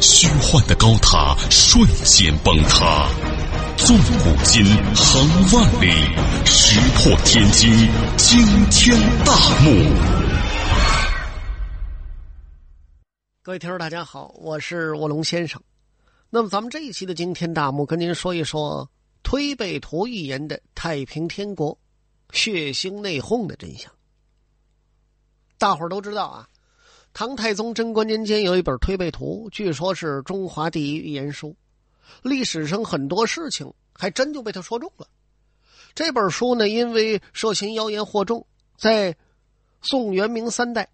虚幻的高塔瞬间崩塌，纵古今，横万里，石破天惊，惊天大幕。各位听众，大家好，我是卧龙先生。那么，咱们这一期的惊天大幕，跟您说一说推背图预言的太平天国血腥内讧的真相。大伙儿都知道啊。唐太宗贞观年间有一本《推背图》，据说是中华第一预言书。历史上很多事情还真就被他说中了。这本书呢，因为涉嫌妖言惑众，在宋元明三代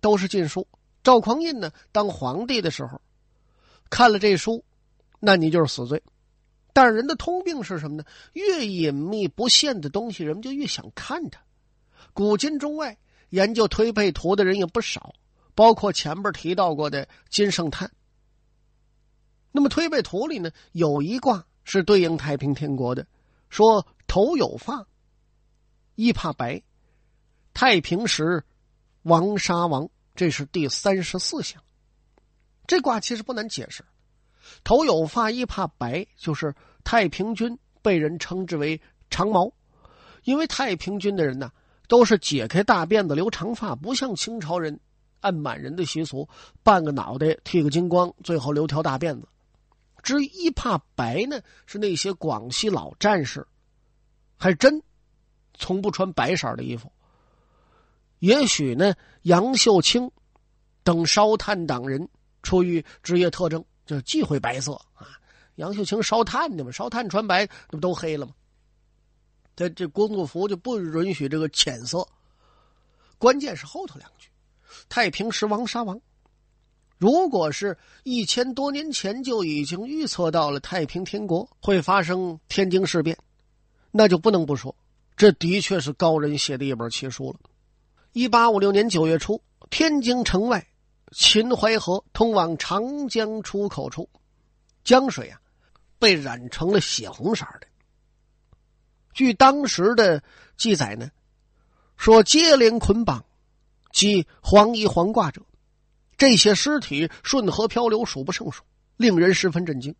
都是禁书。赵匡胤呢，当皇帝的时候看了这书，那你就是死罪。但是人的通病是什么呢？越隐秘不现的东西，人们就越想看它。古今中外研究推背图的人也不少。包括前边提到过的金圣叹。那么推背图里呢，有一卦是对应太平天国的，说头有发，一怕白，太平时王杀王，这是第三十四象。这卦其实不难解释，头有发，一怕白，就是太平军被人称之为长毛，因为太平军的人呢，都是解开大辫子留长发，不像清朝人。按满人的习俗，半个脑袋剃个精光，最后留条大辫子。至于一怕白呢，是那些广西老战士，还真从不穿白色的衣服。也许呢，杨秀清等烧炭党人出于职业特征，就忌讳白色啊。杨秀清烧炭的嘛，烧炭穿白，那不都黑了吗？他这工作服就不允许这个浅色。关键是后头两句。太平时王杀王，如果是一千多年前就已经预测到了太平天国会发生天津事变，那就不能不说，这的确是高人写的一本奇书了。一八五六年九月初，天津城外秦淮河通往长江出口处，江水啊被染成了血红色的。据当时的记载呢，说接连捆绑。即黄衣黄褂者，这些尸体顺河漂流，数不胜数，令人十分震惊。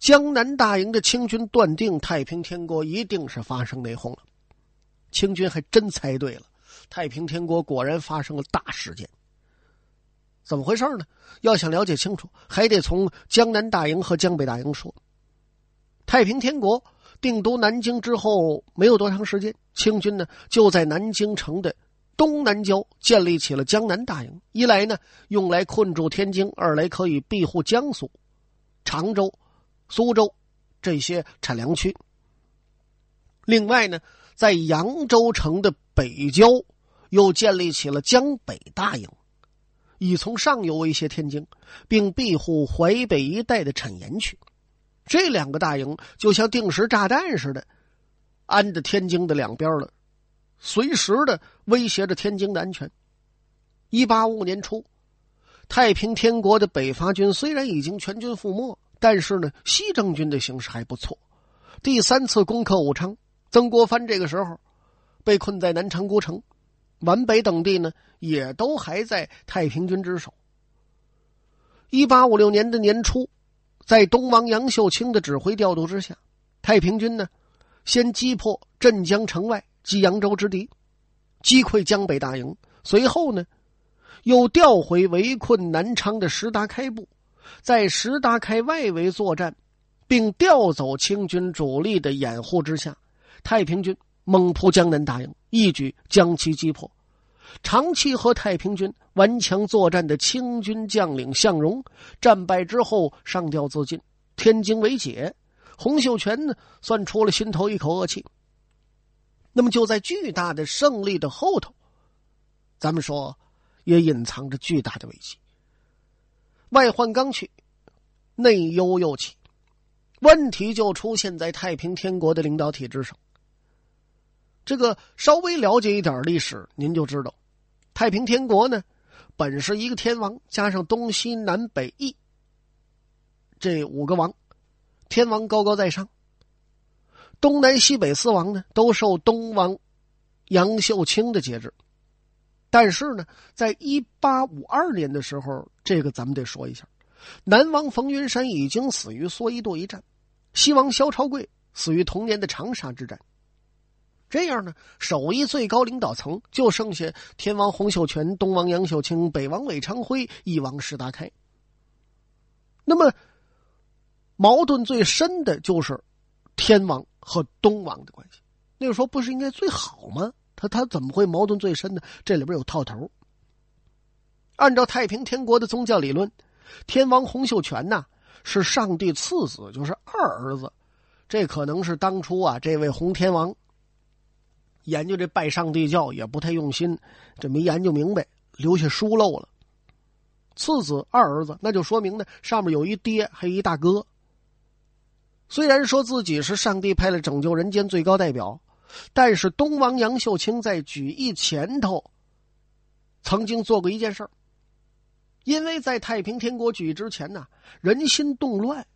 江南大营的清军断定太平天国一定是发生内讧了。清军还真猜对了，太平天国果然发生了大事件。怎么回事呢？要想了解清楚，还得从江南大营和江北大营说。太平天国定都南京之后没有多长时间，清军呢就在南京城的。东南郊建立起了江南大营，一来呢用来困住天津，二来可以庇护江苏、常州、苏州这些产粮区。另外呢，在扬州城的北郊又建立起了江北大营，以从上游威胁天津，并庇护淮北一带的产盐区。这两个大营就像定时炸弹似的，安在天津的两边了。随时的威胁着天津的安全。一八五五年初，太平天国的北伐军虽然已经全军覆没，但是呢，西征军的形势还不错。第三次攻克武昌，曾国藩这个时候被困在南昌孤城，皖北等地呢也都还在太平军之手。一八五六年的年初，在东王杨秀清的指挥调度之下，太平军呢先击破镇江城外。击扬州之敌，击溃江北大营。随后呢，又调回围困南昌的石达开部，在石达开外围作战，并调走清军主力的掩护之下，太平军猛扑江南大营，一举将其击破。长期和太平军顽强作战的清军将领向荣战败之后上吊自尽，天津为解。洪秀全呢，算出了心头一口恶气。那么就在巨大的胜利的后头，咱们说也隐藏着巨大的危机。外患刚去，内忧又起。问题就出现在太平天国的领导体制上。这个稍微了解一点历史，您就知道，太平天国呢，本是一个天王加上东西南北翼这五个王，天王高高在上，东南西北四王呢都受东王杨秀清的节制。但是呢，在一八五二年的时候，这个咱们得说一下，南王冯云山已经死于蓑衣渡一战，西王萧朝贵死于同年的长沙之战。这样呢，首义最高领导层就剩下天王洪秀全、东王杨秀清、北王韦昌辉、一王石达开。那么，矛盾最深的就是天王和东王的关系。那个时候不是应该最好吗？他他怎么会矛盾最深呢？这里边有套头。按照太平天国的宗教理论，天王洪秀全呐是上帝次子，就是二儿子。这可能是当初啊，这位洪天王研究这拜上帝教也不太用心，这没研究明白，留下疏漏了。次子二儿子，那就说明呢，上面有一爹，还有一大哥。虽然说自己是上帝派来拯救人间最高代表。但是东王杨秀清在举义前头，曾经做过一件事儿。因为在太平天国举义之前呢，人心动乱，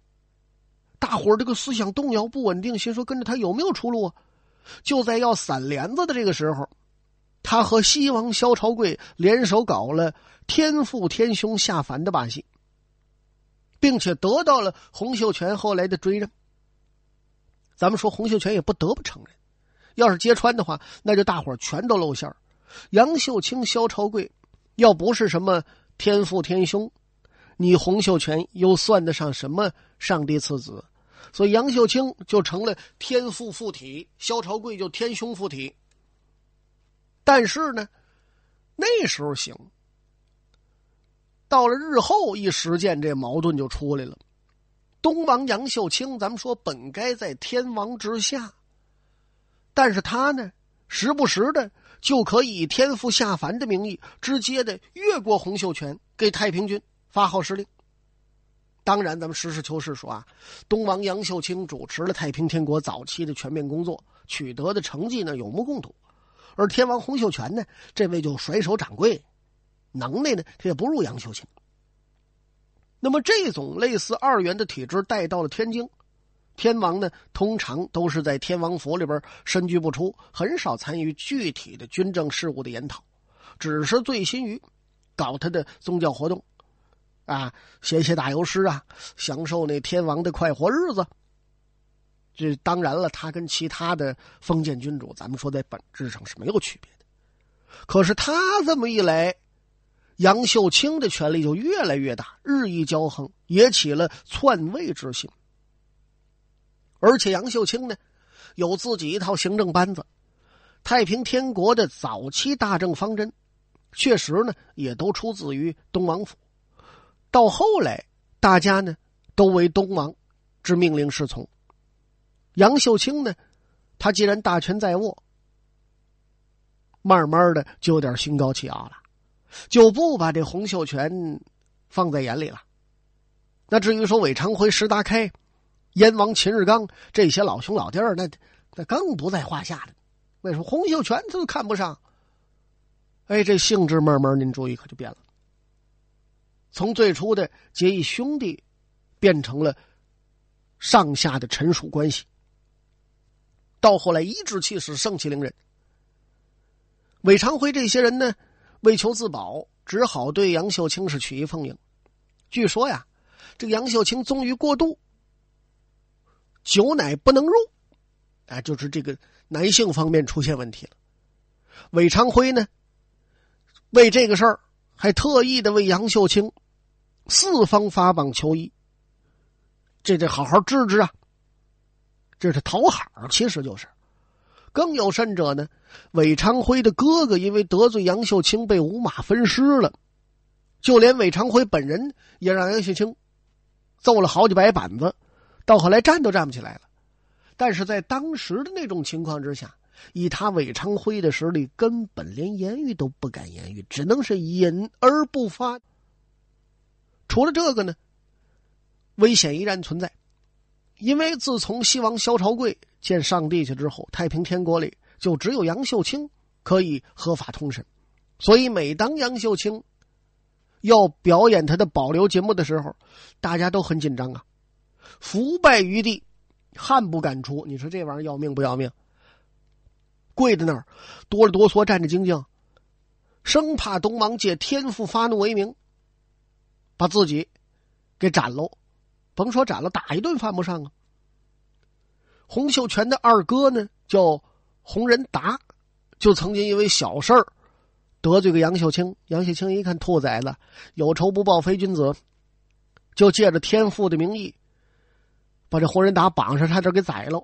大伙儿这个思想动摇不稳定，心说跟着他有没有出路啊？就在要散帘子的这个时候，他和西王萧朝贵联手搞了天父天兄下凡的把戏，并且得到了洪秀全后来的追认。咱们说洪秀全也不得不承认。要是揭穿的话，那就大伙全都露馅儿。杨秀清、萧朝贵，要不是什么天父天兄，你洪秀全又算得上什么上帝次子？所以杨秀清就成了天父附体，萧朝贵就天兄附体。但是呢，那时候行，到了日后一实践，这矛盾就出来了。东王杨秀清，咱们说本该在天王之下。但是他呢，时不时的就可以以天父下凡的名义，直接的越过洪秀全，给太平军发号施令。当然，咱们实事求是说啊，东王杨秀清主持了太平天国早期的全面工作，取得的成绩呢有目共睹。而天王洪秀全呢，这位就甩手掌柜，能耐呢他也不如杨秀清。那么这种类似二元的体制带到了天津。天王呢，通常都是在天王府里边深居不出，很少参与具体的军政事务的研讨，只是醉心于搞他的宗教活动，啊，写写打油诗啊，享受那天王的快活日子。这当然了，他跟其他的封建君主，咱们说在本质上是没有区别的。可是他这么一来，杨秀清的权力就越来越大，日益骄横，也起了篡位之心。而且杨秀清呢，有自己一套行政班子，太平天国的早期大政方针，确实呢也都出自于东王府。到后来，大家呢都为东王之命令是从。杨秀清呢，他既然大权在握，慢慢的就有点心高气傲了，就不把这洪秀全放在眼里了。那至于说韦昌辉、石达开。燕王秦日刚这些老兄老弟儿，那那更不在话下了。为什么洪秀全他都看不上？哎，这性质慢慢您注意可就变了。从最初的结义兄弟，变成了上下的臣属关系。到后来一指气使，盛气凌人。韦昌辉这些人呢，为求自保，只好对杨秀清是曲意奉迎。据说呀，这个杨秀清纵欲过度。酒奶不能入，啊，就是这个男性方面出现问题了。韦昌辉呢，为这个事儿还特意的为杨秀清四方发榜求医，这得好好治治啊。这是讨好，其实就是。更有甚者呢，韦昌辉的哥哥因为得罪杨秀清被五马分尸了，就连韦昌辉本人也让杨秀清揍了好几百板子。到后来站都站不起来了，但是在当时的那种情况之下，以他韦昌辉的实力，根本连言语都不敢言语，只能是隐而不发。除了这个呢，危险依然存在。因为自从西王萧朝贵见上帝去之后，太平天国里就只有杨秀清可以合法通审，所以每当杨秀清要表演他的保留节目的时候，大家都很紧张啊，伏败于地，汗不敢出。你说这玩意儿要命不要命？跪在那儿，哆里哆嗦，战战兢兢，生怕东王借天父发怒为名，把自己给斩喽。甭说斩了，打一顿犯不上啊。洪秀全的二哥呢，叫洪仁达，就曾经因为小事儿得罪个杨秀清。杨秀清一看兔崽子有仇不报非君子，就借着天父的名义，把这洪仁达绑上，差点给宰了。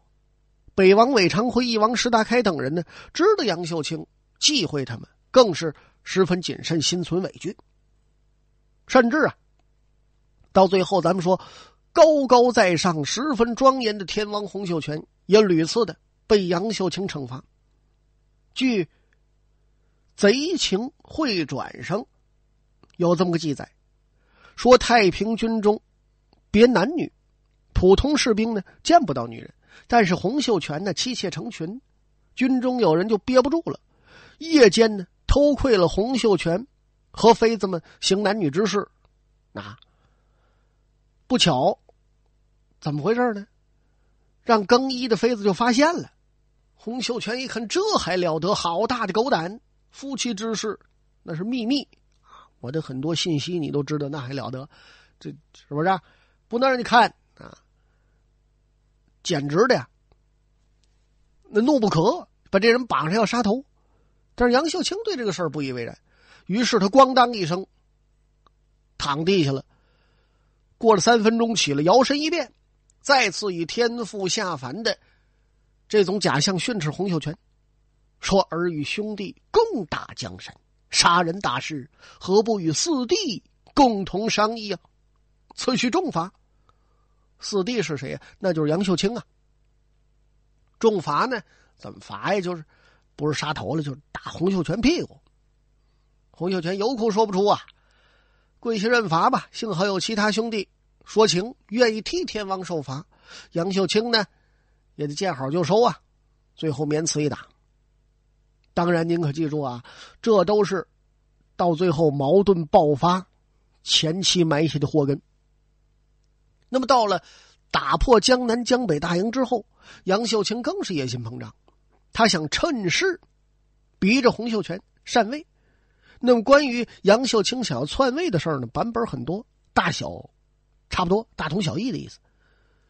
北王韦昌辉、翼王石达开等人呢，知道杨秀清忌讳他们，更是十分谨慎，心存畏惧。甚至啊，到最后，咱们说。高高在上、十分庄严的天王洪秀全，也屡次的被杨秀清惩罚。据《贼情会转》上有这么个记载，说太平军中别男女，普通士兵呢见不到女人，但是洪秀全呢妻妾成群，军中有人就憋不住了，夜间呢偷窥了洪秀全和妃子们行男女之事，啊，不巧。怎么回事呢？让更衣的妃子就发现了。洪秀全一看，这还了得！好大的狗胆！夫妻之事那是秘密我的很多信息你都知道，那还了得？这是不是不能让你看啊？简直的呀！那怒不可，把这人绑上要杀头。但是杨秀清对这个事儿不以为然，于是他咣当一声躺地下了。过了三分钟，起了，摇身一变。再次以天父下凡的这种假象训斥洪秀全，说：“儿与兄弟共打江山，杀人大事，何不与四弟共同商议啊？此需重罚。四弟是谁呀？那就是杨秀清啊。重罚呢？怎么罚呀？就是不是杀头了，就是打洪秀全屁股。洪秀全有苦说不出啊，跪下认罚吧。幸好有其他兄弟。”说情愿意替天王受罚，杨秀清呢也得见好就收啊，最后免此一打。当然，您可记住啊，这都是到最后矛盾爆发前期埋下的祸根。那么到了打破江南江北大营之后，杨秀清更是野心膨胀，他想趁势逼着洪秀全禅位。那么关于杨秀清想要篡位的事儿呢，版本很多，大小。差不多大同小异的意思，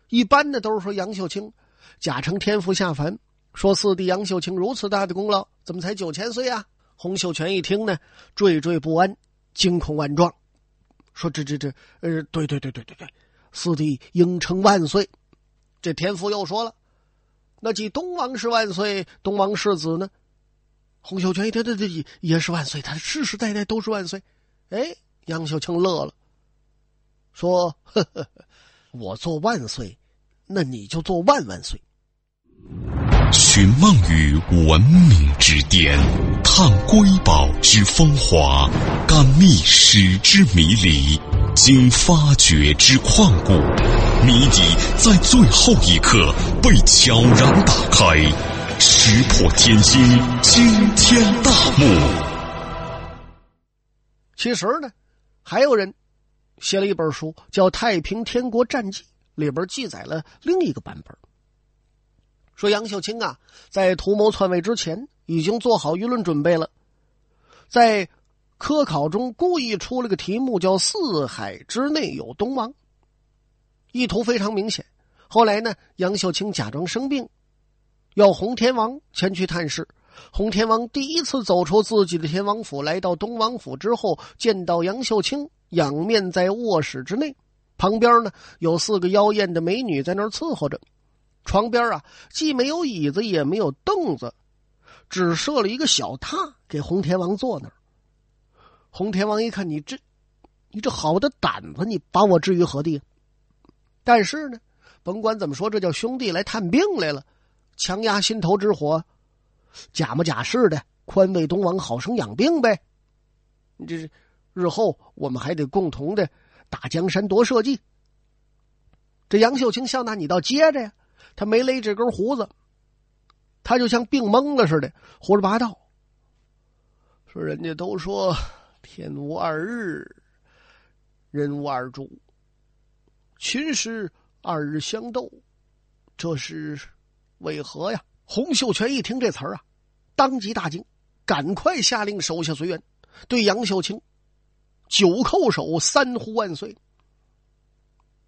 一般的都是说杨秀清假称天父下凡，说四弟杨秀清如此大的功劳，怎么才九千岁啊？洪秀全一听呢，惴惴不安，惊恐万状，说这这这，呃，对对对对对对，四弟应称万岁。这天父又说了，那即东王是万岁，东王世子呢？洪秀全一听，对对也是万岁，他世世代代都是万岁。哎，杨秀清乐了。说：“呵呵我做万岁，那你就做万万岁。”寻梦于文明之巅，探瑰宝之风华，感历史之迷离，经发掘之旷古，谜底在最后一刻被悄然打开，石破天惊，惊天大幕。其实呢，还有人。写了一本书，叫《太平天国战记》，里边记载了另一个版本。说杨秀清啊，在图谋篡位之前，已经做好舆论准备了，在科考中故意出了个题目，叫“四海之内有东王”，意图非常明显。后来呢，杨秀清假装生病，要洪天王前去探视。洪天王第一次走出自己的天王府，来到东王府之后，见到杨秀清。仰面在卧室之内，旁边呢有四个妖艳的美女在那儿伺候着。床边啊，既没有椅子，也没有凳子，只设了一个小榻给洪天王坐那儿。洪天王一看，你这，你这好的胆子，你把我置于何地？但是呢，甭管怎么说，这叫兄弟来探病来了，强压心头之火，假模假式的宽慰东王，好生养病呗。这是。日后我们还得共同的打江山夺社稷。这杨秀清笑纳你倒接着呀，他没勒这根胡子，他就像病懵了似的，胡说八道。说人家都说天无二日，人无二主，秦时二日相斗，这是为何呀？洪秀全一听这词儿啊，当即大惊，赶快下令手下随员对杨秀清九叩首，三呼万岁。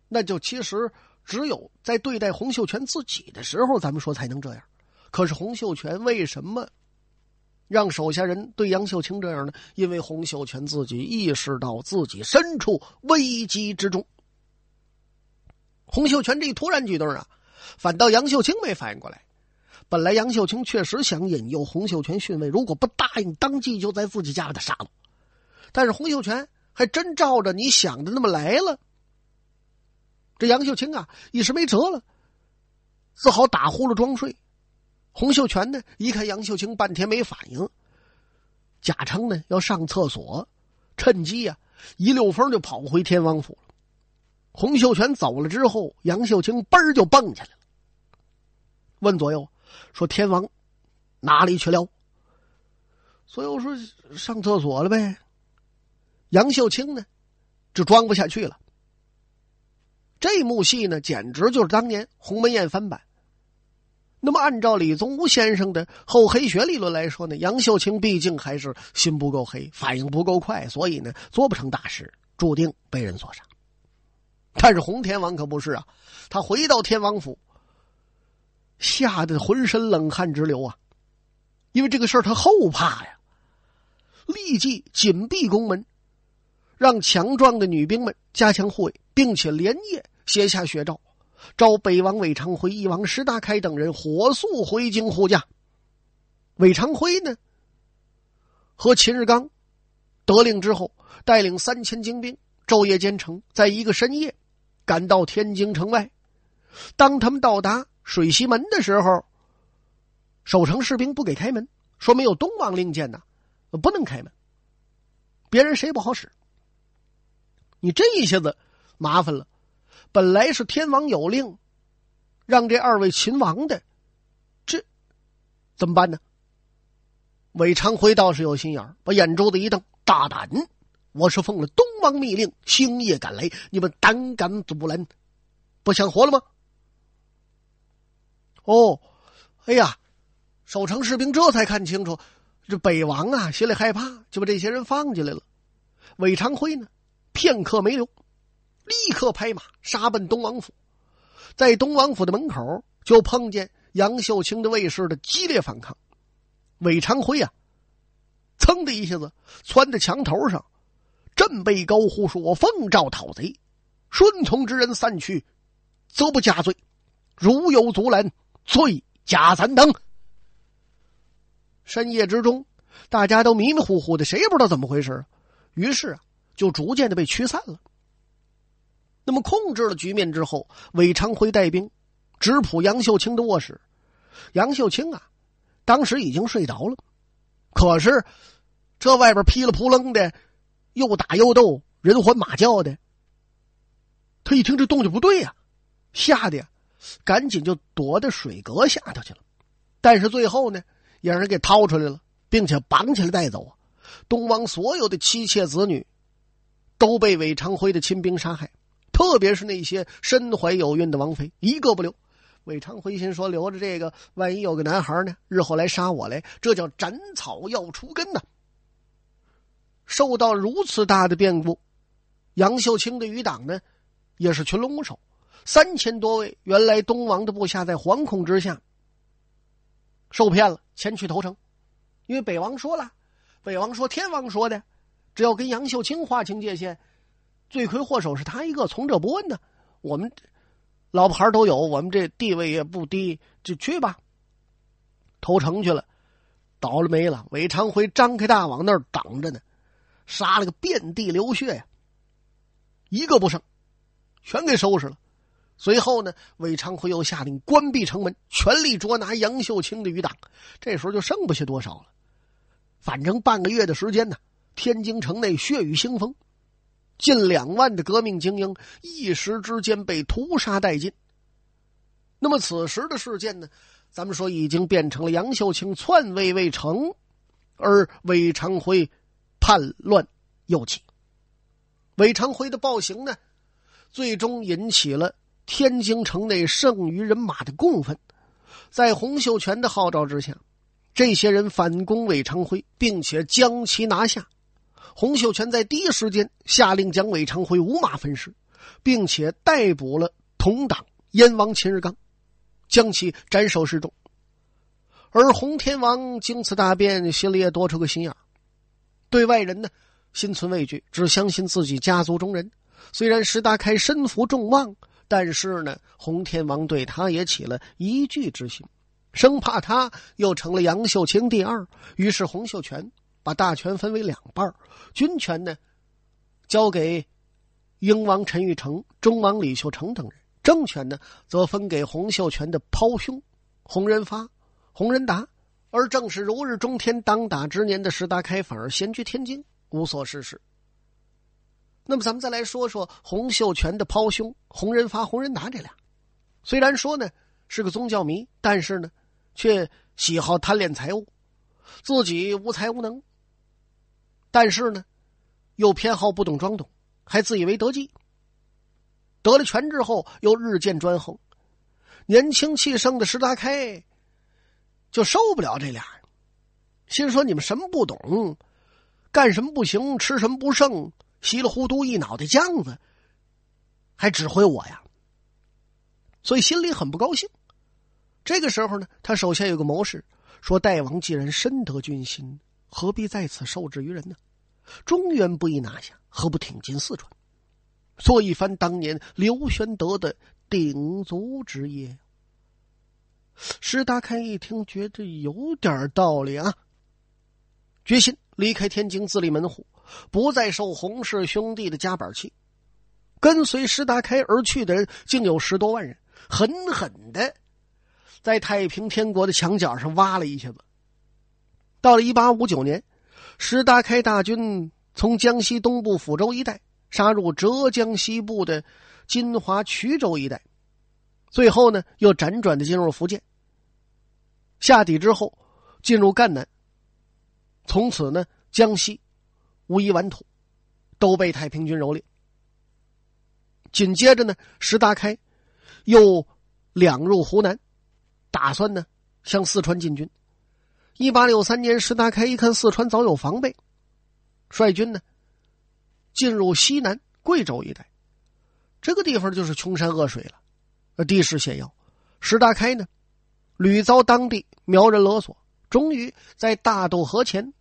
那就其实只有在对待洪秀全自己的时候，咱们说才能这样。可是洪秀全为什么让手下人对杨秀清这样呢？因为洪秀全自己意识到自己身处危机之中。洪秀全这一突然举动啊，反倒杨秀清没反应过来。本来杨秀清确实想引诱洪秀全逊位，如果不答应，当即就在自己家把他杀了。但是洪秀全还真照着你想的那么来了。这杨秀清啊，一时没辙了，只好打呼噜装睡。洪秀全呢，一看杨秀清半天没反应，假称呢要上厕所，趁机呀一溜风就跑回天王府了。洪秀全走了之后，杨秀清嘣就蹦起来了，问左右。说天王哪里去了？所以我说上厕所了呗。杨秀清呢，就装不下去了。这幕戏呢，简直就是当年鸿门宴翻版。那么，按照李宗吾先生的厚黑学理论来说呢，杨秀清毕竟还是心不够黑，反应不够快，所以呢，做不成大事，注定被人所杀。但是洪天王可不是啊，他回到天王府。吓得浑身冷汗直流啊！因为这个事儿他后怕呀，立即紧闭宫门，让强壮的女兵们加强护卫，并且连夜写下血诏，召北王韦昌辉、翼王石达开等人火速回京护驾。韦昌辉呢，和秦日刚得令之后，带领三千精兵昼夜兼程，在一个深夜赶到天津城外。当他们到达。水西门的时候，守城士兵不给开门，说没有东王令箭呢，不能开门。别人谁不好使？你这一下子麻烦了。本来是天王有令，让这二位秦王的，这怎么办呢？韦昌辉倒是有心眼把眼珠子一瞪：“大胆！我是奉了东王密令，星夜赶来，你们胆敢阻拦，不想活了吗？”哦，哎呀，守城士兵这才看清楚，这北王啊，心里害怕，就把这些人放进来了。韦长辉呢，片刻没留，立刻拍马杀奔东王府。在东王府的门口，就碰见杨秀清的卫士的激烈反抗。韦长辉啊，噌的一下子窜到墙头上，振臂高呼说：“我奉诏讨贼，顺从之人散去，则不加罪；如有阻拦。”罪加三等。深夜之中，大家都迷迷糊糊的，谁也不知道怎么回事。于是，就逐渐的被驱散了。那么控制了局面之后，韦昌辉带兵直扑杨秀清的卧室。杨秀清啊，当时已经睡着了，可是这外边噼里扑棱的，又打又斗，人欢马叫的。他一听这动静不对呀，吓得呀。赶紧就躲到水阁下头去了，但是最后呢，也让人给掏出来了，并且绑起来带走啊。东王所有的妻妾子女都被韦昌辉的亲兵杀害，特别是那些身怀有孕的王妃，一个不留。韦昌辉心说：留着这个，万一有个男孩呢，日后来杀我来，这叫斩草要除根呐。受到如此大的变故，杨秀清的余党呢，也是群龙无首。三千多位原来东王的部下在惶恐之下受骗了，前去投诚。因为北王说了，北王说天王说的，只要跟杨秀清划清界限，罪魁祸首是他一个，从者不问呢。我们老婆孩都有，我们这地位也不低，就去吧。投诚去了，倒了霉了。韦昌辉张开大网那儿等着呢，杀了个遍地流血呀，一个不剩，全给收拾了。随后呢，韦昌辉又下令关闭城门，全力捉拿杨秀清的余党。这时候就剩不下多少了。反正半个月的时间呢，天津城内血雨腥风，近两万的革命精英一时之间被屠杀殆尽。那么此时的事件呢？咱们说已经变成了杨秀清篡位未成，而韦昌辉叛乱又起。韦昌辉的暴行呢，最终引起了天津城内剩余人马的共愤。在洪秀全的号召之下，这些人反攻韦昌辉，并且将其拿下。洪秀全在第一时间下令将韦昌辉五马分尸，并且逮捕了同党燕王秦日刚，将其斩首示众。而洪天王经此大变，心里也多出个心眼对外人呢心存畏惧，只相信自己家族中人。虽然石达开身负众望，但是呢，洪天王对他也起了疑惧之心，生怕他又成了杨秀清第二。于是洪秀全。把大权分为两半军权呢交给英王陈玉成、中王李秀成等人，政权呢则分给洪秀全的胞兄洪仁发、洪仁达。而正是如日中天、当打之年的石达开反而闲居天津，无所事事。那么，咱们再来说说洪秀全的胞兄洪仁发、洪仁达这俩，虽然说呢是个宗教迷，但是呢却喜好贪恋财物，自己无才无能。但是呢，又偏好不懂装懂，还自以为得计。得了权之后，又日渐专横。年轻气盛的石达开就受不了这俩，心说：“你们什么不懂，干什么不行，吃什么不剩，稀里糊涂一脑袋浆子，还指挥我呀？”所以心里很不高兴。这个时候呢，他手下有个谋士说：“大王既然深得军心。”何必在此受制于人呢？中原不易拿下，何不挺进四川，做一番当年刘玄德的鼎足之业？石达开一听，觉得有点道理啊，决心离开天津，自立门户，不再受洪氏兄弟的夹板气。跟随石达开而去的人，竟有十多万人，狠狠的在太平天国的墙角上挖了一下子。到了一八五九年，石达开大军从江西东部抚州一带杀入浙江西部的金华衢州一带，最后呢又辗转的进入福建。下底之后，进入赣南。从此呢，江西无一完土，都被太平军蹂躏。紧接着呢，石达开又两入湖南，打算呢向四川进军。一八六三年，石达开一看四川早有防备，率军呢进入西南贵州一带。这个地方就是穷山恶水了，地势险要。石达开呢屡遭当地苗人勒索，终于在大渡河前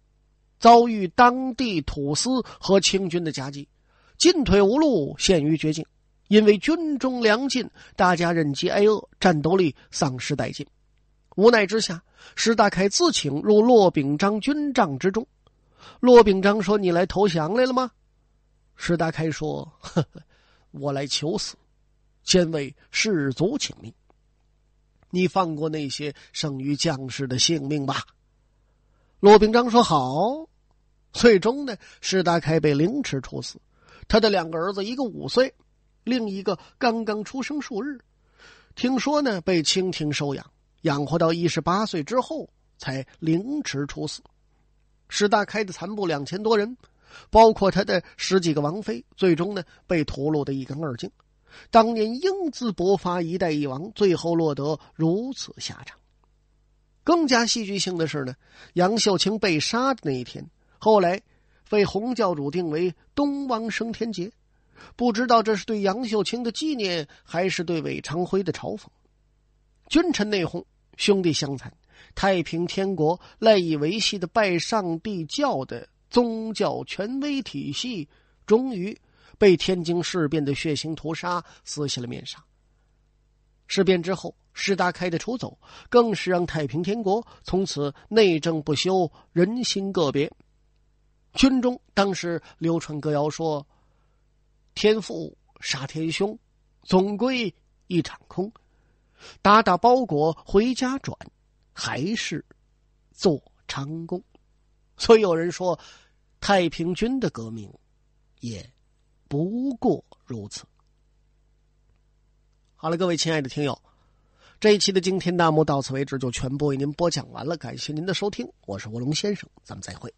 遭遇当地土司和清军的夹击，进退无路，陷于绝境。因为军中粮尽，大家忍饥挨饿，战斗力丧失殆尽。无奈之下，石达开自请入骆秉章军帐之中。骆秉章说：“你来投降来了吗？”石达开说：“呵呵，我来求死，先为士卒请命。你放过那些剩余将士的性命吧。”骆秉章说：“好。”最终呢，石达开被凌迟处死。他的两个儿子，一个五岁，另一个刚刚出生数日，听说呢被清廷收养。养活到一十八岁之后，才凌迟处死。石达开的残部两千多人，包括他的十几个王妃，最终呢被屠戮的一干二净。当年英姿勃发一代一王，最后落得如此下场。更加戏剧性的是呢，杨秀清被杀的那一天，后来被洪教主定为东王升天节，不知道这是对杨秀清的纪念，还是对韦昌辉的嘲讽。君臣内讧，兄弟相残，太平天国赖以维系的拜上帝教的宗教权威体系，终于被天津事变的血腥屠杀撕下了面纱。事变之后，石达开的出走，更是让太平天国从此内政不修，人心个别。军中当时流传歌谣说：“天父杀天兄，总归一场空。”打打包裹回家转，还是做长工。所以有人说，太平军的革命也不过如此。好了，各位亲爱的听友，这一期的惊天大幕到此为止，就全部为您播讲完了。感谢您的收听，我是卧龙先生，咱们再会。